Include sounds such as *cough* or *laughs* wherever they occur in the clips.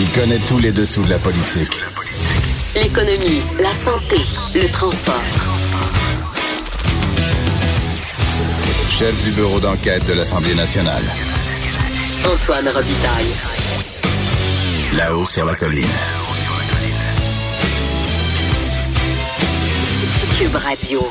Il connaît tous les dessous de la politique. L'économie, la santé, le transport. Chef du bureau d'enquête de l'Assemblée nationale. Antoine Robitaille. Là-haut sur la colline. Cube Radio.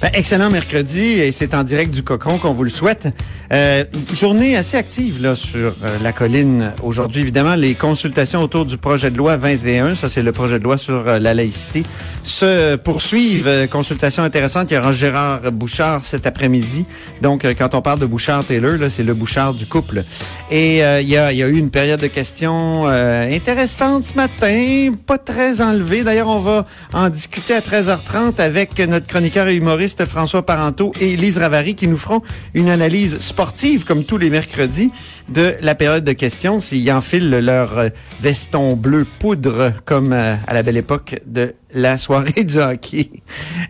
Ben, excellent mercredi et c'est en direct du Cochon qu'on vous le souhaite. Euh, journée assez active là sur euh, la colline aujourd'hui. Évidemment, les consultations autour du projet de loi 21, ça c'est le projet de loi sur euh, la laïcité, se poursuivent. Euh, consultation intéressante. Il y aura Gérard Bouchard cet après-midi. Donc, euh, quand on parle de Bouchard-Taylor, là, c'est le Bouchard du couple. Et il, y a, il y a eu une période de questions intéressante ce matin, pas très enlevée. D'ailleurs, on va en discuter à 13h30 avec notre chroniqueur et humoriste François Parenteau et Lise Ravary qui nous feront une analyse sportive, comme tous les mercredis, de la période de questions, s'ils enfilent leur veston bleu poudre, comme euh, à la belle époque de la soirée du hockey.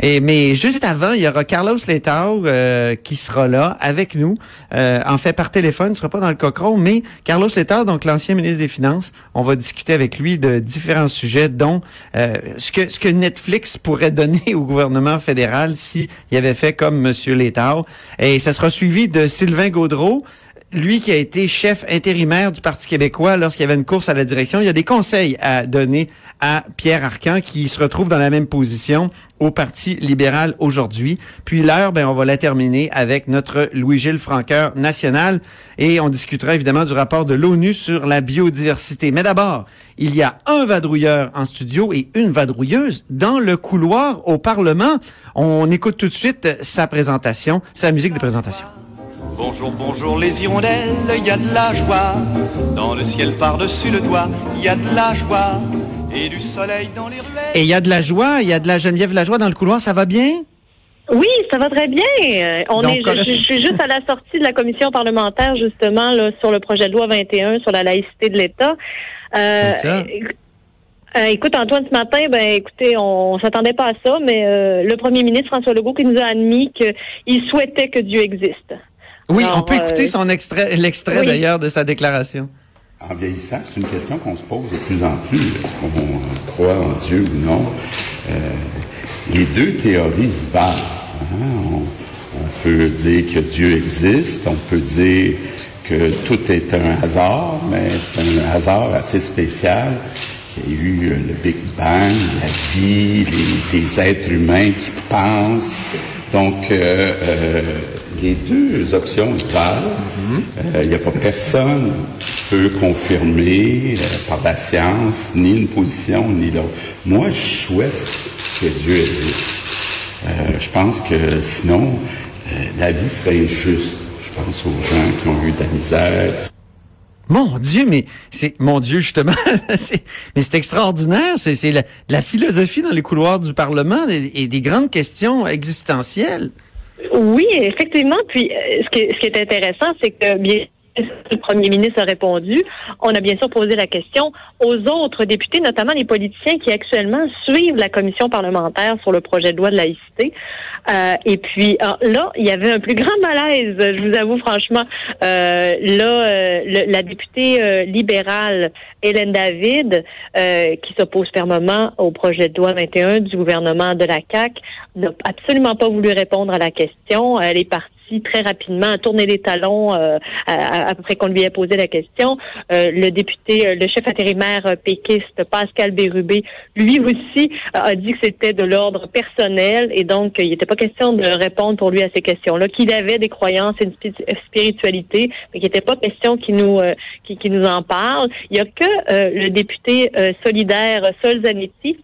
Et, mais juste avant, il y aura Carlos Letao euh, qui sera là avec nous, euh, en fait par téléphone, il ne sera pas dans le cochon, mais Carlos Letao, donc l'ancien ministre des Finances, on va discuter avec lui de différents sujets, dont euh, ce que ce que Netflix pourrait donner *laughs* au gouvernement fédéral si il avait fait comme Monsieur Letao. Et ça sera suivi de Sylvain Gaudreau, lui qui a été chef intérimaire du Parti québécois lorsqu'il y avait une course à la direction, il y a des conseils à donner à Pierre Arcan qui se retrouve dans la même position au Parti libéral aujourd'hui. Puis l'heure, ben, on va la terminer avec notre Louis-Gilles Franqueur national et on discutera évidemment du rapport de l'ONU sur la biodiversité. Mais d'abord, il y a un vadrouilleur en studio et une vadrouilleuse dans le couloir au Parlement. On écoute tout de suite sa présentation, sa musique de présentation. Bonjour, bonjour les hirondelles, il y a de la joie. Dans le ciel par-dessus le toit, il y a de la joie. Et du soleil dans les ruelles. Et il y a de la joie, il y a de la Geneviève Lajoie dans le couloir, ça va bien? Oui, ça va très bien. Euh, On Donc, est, je, corres- je- je suis juste à la sortie de la commission parlementaire, justement, là, sur le projet de loi 21 sur la laïcité de l'État. Euh, C'est ça. euh, écoute, Antoine, ce matin, ben, écoutez, on, s'attendait pas à ça, mais euh, le premier ministre François Legault qui nous a admis qu'il souhaitait que Dieu existe. Oui, Alors, on peut écouter euh, son extrait, l'extrait oui. d'ailleurs de sa déclaration. En vieillissant, c'est une question qu'on se pose de plus en plus. Est-ce qu'on croit en Dieu ou non? Euh, les deux théories se valent. hein? On, on peut dire que Dieu existe, on peut dire que tout est un hasard, mais c'est un hasard assez spécial qu'il y a eu euh, le Big Bang, la vie, les, des êtres humains qui pensent. Donc, euh, euh, les deux options se valent. Euh, Il n'y a pas personne qui peut confirmer euh, par la science ni une position ni l'autre. Moi, je souhaite que Dieu existe. Euh, je pense que sinon, la vie serait injuste. Je pense aux gens qui ont eu de la misère, Mon Dieu, mais c'est mon Dieu justement, *laughs* mais c'est extraordinaire. C'est c'est la, la philosophie dans les couloirs du Parlement et, et des grandes questions existentielles. Oui, effectivement. Puis, euh, ce qui, ce qui est intéressant, c'est que bien le premier ministre a répondu. On a bien sûr posé la question aux autres députés, notamment les politiciens qui actuellement suivent la commission parlementaire sur le projet de loi de laïcité. Euh, et puis ah, là, il y avait un plus grand malaise, je vous avoue franchement. Euh, là, euh, le- la députée euh, libérale Hélène David, euh, qui s'oppose fermement au projet de loi 21 du gouvernement de la CAC, n'a absolument pas voulu répondre à la question. Elle est partie très rapidement, tourné les talons euh, après qu'on lui ait posé la question. Euh, le député, euh, le chef intérimaire péquiste Pascal Bérubé, lui aussi a dit que c'était de l'ordre personnel et donc il n'était pas question de répondre pour lui à ces questions-là, qu'il avait des croyances et une spi- spiritualité, mais qu'il n'était pas question qu'il nous qu'il qu'il nous en parle. Il y a que le député solidaire Sol Zanetti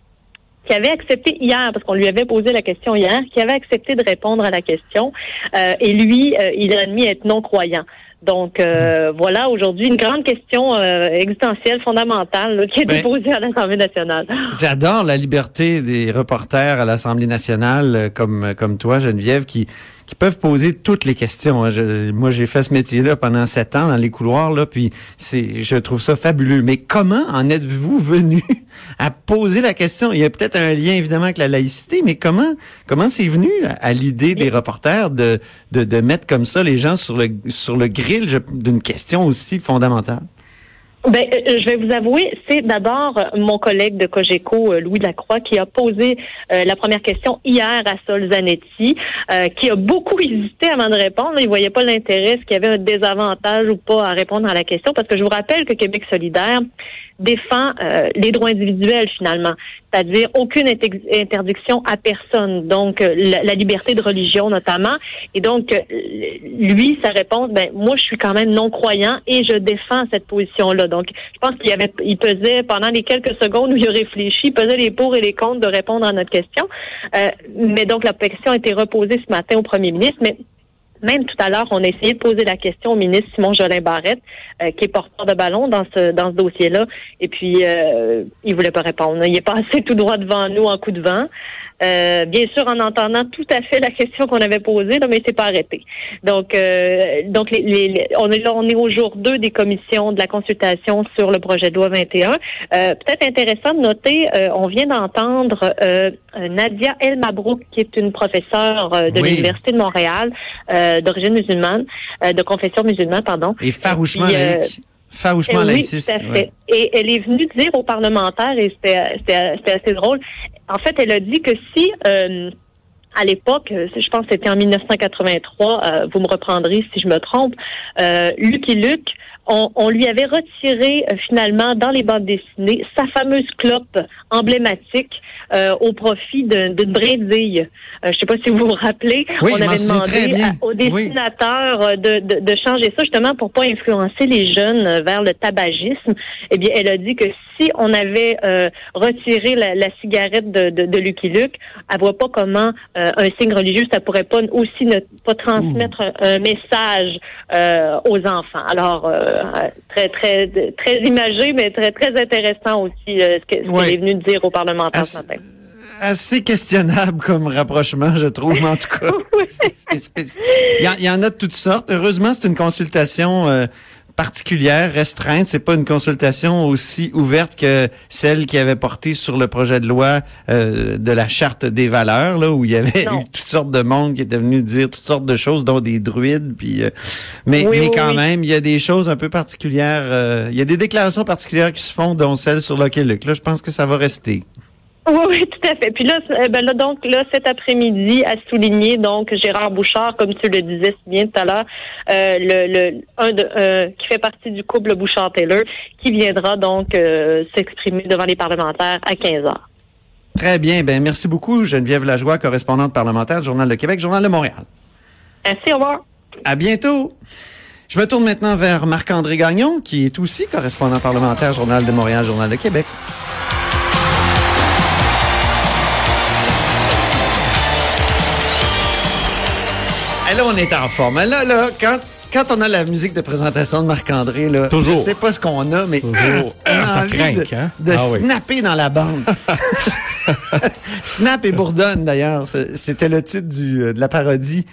qui avait accepté hier, parce qu'on lui avait posé la question hier, qui avait accepté de répondre à la question. Euh, et lui, euh, il a admis être non-croyant. Donc euh, voilà aujourd'hui une grande question euh, existentielle fondamentale là, qui a été Ben- posée à l'Assemblée nationale. *laughs* J'adore la liberté des reporters à l'Assemblée nationale, euh, comme comme toi, Geneviève, qui qui peuvent poser toutes les questions. hein. Je- moi, j'ai fait ce métier-là pendant sept ans dans les couloirs, là, puis c'est, je trouve ça fabuleux. Mais comment en êtes-vous venu *laughs* à poser la question? Il y a peut-être un lien évidemment avec la laïcité, mais comment comment c'est venu à, à l'idée des reporters de, de de mettre comme ça les gens sur le sur le grill d'une question aussi fondamentale? Ben, euh, je vais vous avouer, c'est d'abord euh, mon collègue de Cogeco, euh, Louis Lacroix, qui a posé euh, la première question hier à Sol Zanetti, euh, qui a beaucoup hésité avant de répondre. Il voyait pas l'intérêt, est-ce qu'il y avait un désavantage ou pas à répondre à la question, parce que je vous rappelle que Québec solidaire défend euh, les droits individuels finalement, c'est-à-dire aucune inter- interdiction à personne, donc euh, la, liberté de religion notamment. Et donc euh, lui, sa réponse, ben moi je suis quand même non croyant et je défends cette position-là. Donc je pense qu'il avait, il pesait pendant les quelques secondes où il a réfléchi, il pesait les pour et les contre de répondre à notre question. Euh, mais donc la question a été reposée ce matin au Premier ministre, mais même tout à l'heure, on a essayé de poser la question au ministre Simon Jolin Barrette, euh, qui est porteur de ballon dans ce dans ce dossier-là, et puis euh, il voulait pas répondre. Il est passé *laughs* tout droit devant nous en coup de vent. Euh, bien sûr, en entendant tout à fait la question qu'on avait posée, là, mais il s'est pas arrêté. Donc, euh, donc les, les- les- on est là, on est au jour 2 des commissions de la consultation sur le projet de loi 21. Euh, Peut-être intéressant de noter, euh, on vient d'entendre euh, Nadia El Mabrouk, qui est une professeure euh, de Oui. l'Université de Montréal, euh, d'origine musulmane, euh, de confession musulmane, pardon. et farouchement laïque, farouchement oui, laïciste. tout à fait. ouais. Et elle est venue dire aux parlementaires, et c'était c'était- c'était assez drôle, en fait, elle a dit que si, euh, à l'époque, euh, je pense que c'était en 1983, euh, vous me reprendrez si je me trompe, euh, Lucky Luke, on, on lui avait retiré euh, finalement dans les bandes dessinées sa fameuse clope emblématique euh, au profit d'une brédille. Euh, je ne sais pas si vous vous rappelez, Oui, on avait demandé à- au dessinateur euh, de, de, de changer ça justement pour pas influencer les jeunes euh, vers le tabagisme. Eh bien, elle a dit que si on avait euh, retiré la, la cigarette de, de, de Lucky Luke, elle voit pas comment euh, un signe religieux ça pourrait pas aussi ne pas transmettre un, un message euh, aux enfants. Alors euh, très très très imagé, mais très très intéressant aussi euh, ce Ouais. est venue dire aux parlementaires ce matin. assez questionnable comme rapprochement, je trouve, mais en tout cas. Il y, y en a de toutes sortes. Heureusement, c'est une consultation euh, particulière, restreinte. C'est pas une consultation aussi ouverte que celle qui avait porté sur le projet de loi euh, de la charte des valeurs, là où il y avait Non. eu toutes sortes de monde qui était venu dire toutes sortes de choses, dont des druides. Puis, euh, mais, Oui, mais quand oui. même, il y a des choses un peu particulières. euh, il y a des déclarations particulières qui se font, dont celle sur Lucky Luke. Là, je pense que ça va rester. *laughs* Oui, oui, tout à fait. Puis là, eh ben là, donc là, cet après-midi, à souligner donc Gérard Bouchard, comme tu le disais si bien tout à l'heure, euh, le, le un de euh, qui fait partie du couple Bouchard-Taylor, qui viendra donc euh, s'exprimer devant les parlementaires à 15 heures. Très bien. Ben, merci beaucoup, Geneviève Lajoie, correspondante parlementaire, Journal de Québec, Journal de Montréal. Merci, au revoir. À bientôt. Je me tourne maintenant vers Marc-André Gagnon, qui est aussi correspondant parlementaire, Journal de Montréal, Journal de Québec. Là, on est en forme. Là, là, quand, quand on a la musique de présentation de Marc-André, là, Toujours. je sais pas ce qu'on a, mais Toujours. on a Ça envie craint, de, hein? de Ah oui. snapper dans la bande. *laughs* Snap et Bourdonne, d'ailleurs. C'était le titre du, euh, de la parodie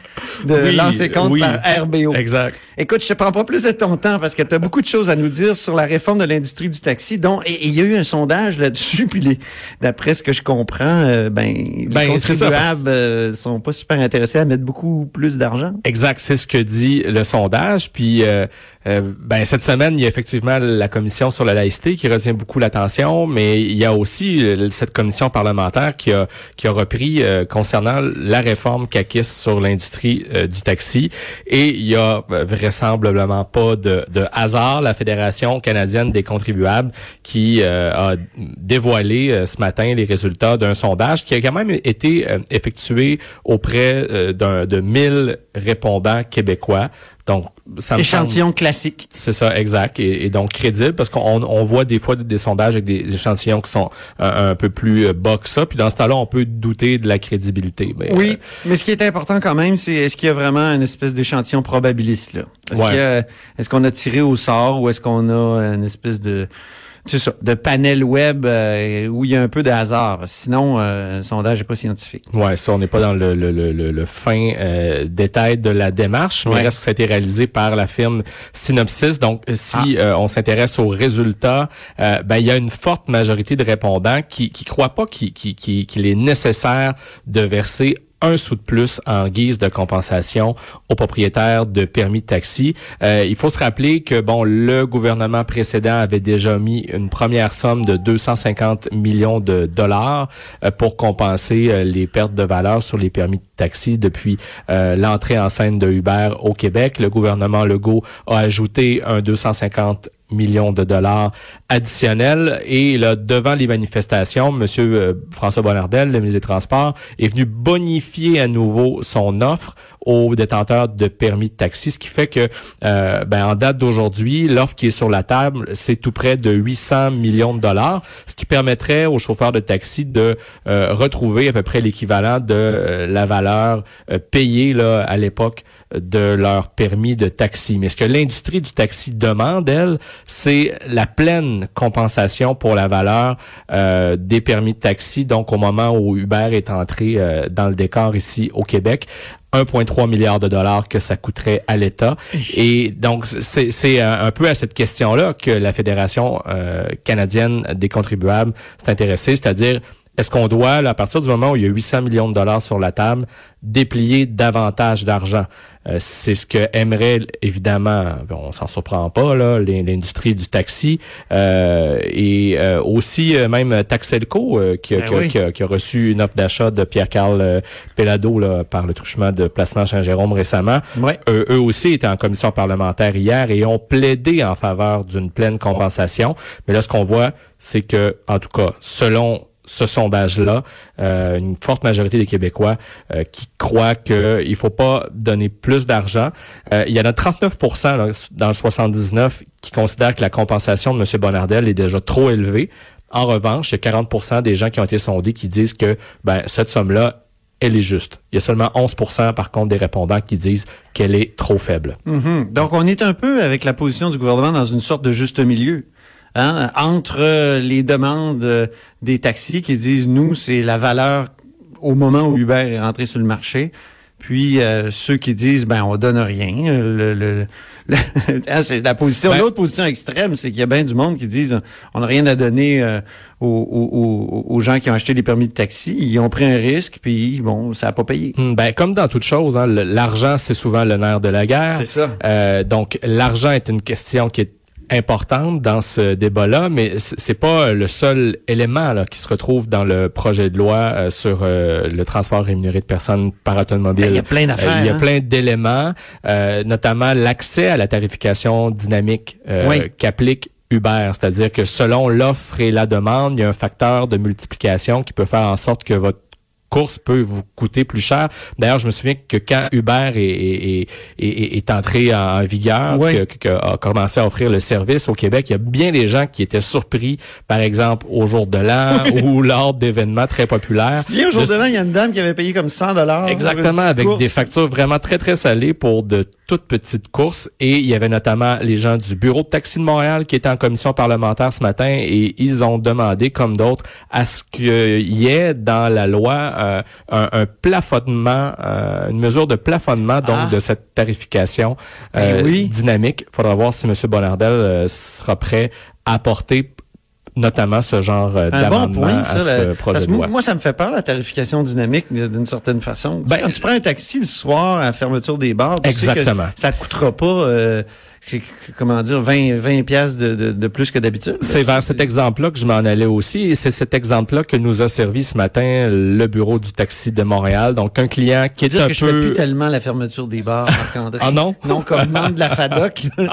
de Oui, compte oui. par RBO. Exact. Écoute, je te prends pas plus de ton temps parce que tu as beaucoup de choses à nous dire sur la réforme de l'industrie du taxi. dont Et il y a eu un sondage là-dessus, *laughs* puis les- d'après ce que je comprends, euh, ben, les Ben, c'est ça, parce- contribuables euh, sont pas super intéressés à mettre beaucoup plus d'argent. Exact, c'est ce que dit le sondage. Puis, euh, ben cette semaine, il y a effectivement la commission sur la laïcité qui retient beaucoup l'attention, mais il y a aussi euh, cette commission parlementaire qui a qui a repris euh, concernant la réforme caquiste sur l'industrie euh, du taxi. Et il y a euh, vraisemblablement pas de, de hasard la Fédération canadienne des contribuables qui euh, a dévoilé euh, ce matin les résultats d'un sondage qui a quand même été euh, effectué auprès euh, d'un de 1000 répondants québécois Donc, ça Échantillon classique. C'est ça, exact. Et, et donc crédible, parce qu'on on voit des fois des, des sondages avec des échantillons qui sont un, un peu plus euh, bas que ça. Puis dans ce temps-là, on peut douter de la crédibilité. Mais, Oui, euh, mais ce qui est important quand même, c'est est-ce qu'il y a vraiment une espèce d'échantillon probabiliste là? Est-ce Ouais. y a- est-ce qu'on a tiré au sort ou est-ce qu'on a une espèce de c'est ça, de panel web euh, où il y a un peu de hasard. Sinon, euh, le sondage n'est pas scientifique. Ouais, ça, on n'est pas dans le, le, le, le- fin euh, détail de la démarche, mais Ouais. reste que ça a été réalisé par la firme Synopsys. Donc, si euh, on s'intéresse aux résultats, euh, ben il y a une forte majorité de répondants qui qui croient pas qu'il qu'il- qu'il est nécessaire de verser un sou de plus en guise de compensation aux propriétaires de permis de taxi. Euh, il faut se rappeler que bon, le gouvernement précédent avait déjà mis une première somme de 250 millions de dollars euh, pour compenser euh, les pertes de valeur sur les permis de taxi depuis euh, l'entrée en scène de Uber au Québec. Le gouvernement Legault a ajouté un 250 millions de dollars additionnels. Et là, devant les manifestations, Monsieur euh, François Bonnardel, le ministre des Transports, est venu bonifier à nouveau son offre aux détenteurs de permis de taxi, ce qui fait que, euh, ben, en date d'aujourd'hui, l'offre qui est sur la table, c'est tout près de 800 millions de dollars, ce qui permettrait aux chauffeurs de taxi de euh, retrouver à peu près l'équivalent de la valeur payée là, à l'époque de leur permis de taxi. Mais ce que l'industrie du taxi demande, elle, c'est la pleine compensation pour la valeur euh, des permis de taxi. Donc, au moment où Uber est entré euh, dans le décor ici au Québec, 1,3 milliard de dollars que ça coûterait à l'État. Et donc, c'est c'est un un peu à cette question-là que la Fédération euh, canadienne des contribuables s'est intéressée, c'est-à-dire est-ce qu'on doit, là, à partir du moment où il y a 800 millions de dollars sur la table, déplier davantage d'argent? Euh, c'est ce que aimerait, évidemment, on s'en surprend pas, là, l'in- l'industrie du taxi euh, et euh, aussi euh, même Taxelco euh, qui, a- Ben qui oui. qui a, qui a reçu une offre d'achat de Pierre-Carl euh, Pellado là, par le truchement de placement Saint-Jérôme récemment. Ouais. Eux, eux aussi étaient en commission parlementaire hier et ont plaidé en faveur d'une pleine compensation. Mais là, ce qu'on voit, c'est que, en tout cas, selon ce sondage-là, euh, une forte majorité des Québécois euh, qui croient qu'il ne faut pas donner plus d'argent. Euh, il y en a 39 là, dans le 79 qui considèrent que la compensation de M. Bonnardel est déjà trop élevée. En revanche, il y a 40 des gens qui ont été sondés qui disent que ben, cette somme-là, elle est juste. Il y a seulement 11 par contre des répondants qui disent qu'elle est trop faible. Mhm. Donc, on est un peu avec la position du gouvernement dans une sorte de juste milieu. Hein, entre les demandes euh, des taxis qui disent, nous, c'est la valeur au moment où Uber est rentré sur le marché, puis euh, ceux qui disent, ben, on donne rien. Le, le- le- *laughs* hein, c'est la position. Ben- L'autre position extrême, c'est qu'il y a bien du monde qui disent, on n'a rien à donner euh, aux, aux- aux- aux gens qui ont acheté des permis de taxi. Ils ont pris un risque, puis bon, ça n'a pas payé. Hmm, Ben, comme dans toute chose, hein, l'argent, c'est souvent le nerf de la guerre. C'est ça. Euh, donc, l'argent est une question qui est importante dans ce débat-là, mais c'est pas le seul élément là, qui se retrouve dans le projet de loi euh, sur euh, le transport rémunéré de personnes par automobile. Ben, il y a plein d'affaires, Euh, il y a hein. plein d'éléments, euh, notamment l'accès à la tarification dynamique euh, Oui. qu'applique Uber, c'est-à-dire que selon l'offre et la demande, il y a un facteur de multiplication qui peut faire en sorte que votre course peut vous coûter plus cher. D'ailleurs, je me souviens que quand Uber est, est, est, est- entré en vigueur, Oui. que, que- a commencé à offrir le service au Québec, il y a bien des gens qui étaient surpris, par exemple, au jour de l'an *laughs* ou lors d'événements très populaires. Souviens, au jour de- de l'an, il y a une dame qui avait payé comme 100 dollars. Exactement, avec des factures vraiment très, très salées pour de toutes petites courses. Et il y avait notamment les gens du Bureau de taxi de Montréal qui étaient en commission parlementaire ce matin et ils ont demandé, comme d'autres, à ce qu'il y ait dans la loi euh, un, un plafonnement, euh, une mesure de plafonnement donc Ah. de cette tarification Ben euh, oui. dynamique. Il faudra voir si M. Bonnardel euh, sera prêt à apporter notamment ce genre euh, bon d'amendement à ce la- projet de loi. moi, ça me fait peur, la tarification dynamique, d'une certaine façon. Tu sais, Ben, quand tu prends un taxi le soir à la fermeture des bars, tu sais que Exactement. ça te coûtera pas euh, comment dire, 20, 20 piastres de, de, de plus que d'habitude. C'est vers cet exemple-là que je m'en allais aussi. Et c'est cet exemple-là que nous a servi ce matin le bureau du taxi de Montréal. Donc, un client qui est dire un que je fais peu... plus tellement la fermeture des bars, Marc-André. Ah non? Non, comme membre de la FADOC. *laughs*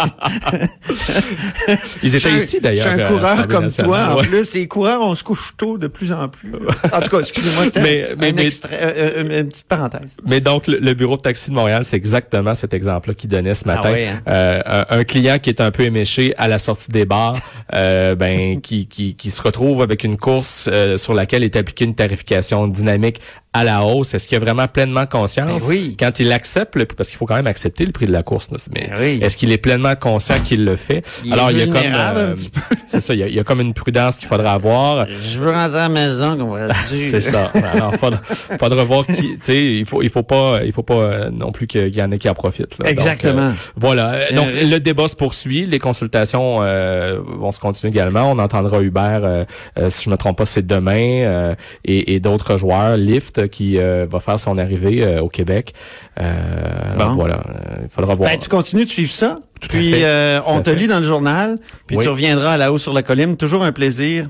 Ils étaient ici, d'ailleurs. Je suis un coureur comme nationale. toi. En Ouais. plus, les coureurs, on se couche tôt de plus en plus. En tout cas, excusez-moi, c'était Mais- un, mais- un mais- extrait, euh, euh, une petite parenthèse. Mais donc, le, le bureau de taxi de Montréal, c'est exactement cet exemple-là qu'il donnait ce matin. Ah ouais, hein? Euh, un, un client qui est un peu éméché à la sortie des bars, euh, ben, qui, qui, qui se retrouve avec une course euh, sur laquelle est appliquée une tarification dynamique à la hausse. Est-ce qu'il a vraiment pleinement conscience Ben oui. quand il accepte, le, parce qu'il faut quand même accepter le prix de la course, mais Ben oui. est-ce qu'il est pleinement conscient qu'il le fait? Il est il y a comme, euh, c'est ça, il y, a, il y a comme une prudence qu'il faudra avoir. Je veux rentrer à la maison, dire. *laughs* C'est ça. Alors, pas de revoir qui, tu sais, il faut, il faut pas, il faut pas euh, non plus qu'il y en ait qui en profitent. là. Donc, Exactement. euh, voilà. Donc, le débat se poursuit. Les consultations euh, vont se continuer également. On entendra Hubert, euh, euh, si je me trompe pas, c'est demain, euh, et, et d'autres joueurs. Lyft qui euh, va faire son arrivée euh, au Québec. Euh, alors Bon. voilà. Euh, il faudra voir. Ben, tu continues de suivre ça? Puis euh, on te lit dans le journal, puis Oui. tu reviendras à la haut sur la colline. Toujours un plaisir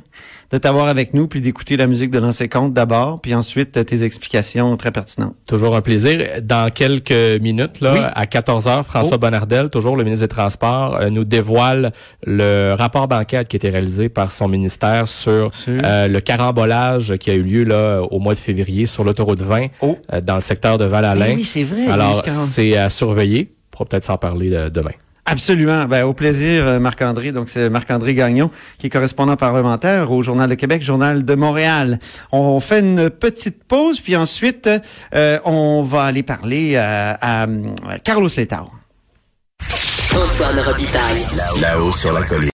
de t'avoir avec nous, puis d'écouter la musique de l'ancien compte d'abord, puis ensuite euh, tes explications très pertinentes. Toujours un plaisir. Dans quelques minutes, là, Oui. à 14 heures, François Oh. Bonnardel, toujours le ministre des Transports, euh, nous dévoile le rapport d'enquête qui a été réalisé par son ministère sur Sur? euh, le carambolage qui a eu lieu là au mois de février sur l'autoroute 20 Oh. euh, dans le secteur de Val-Alain. Eh oui, c'est vrai, Alors, c'est à surveiller. On pourra peut-être s'en parler demain. Absolument. Ben, au plaisir, euh, Marc-André. Donc, c'est Marc-André Gagnon, qui est correspondant parlementaire au Journal de Québec, Journal de Montréal. On fait une petite pause, puis ensuite, euh, on va aller parler à, à, à Carlos Letao. Antoine Robitaille. Là-haut sur la colline.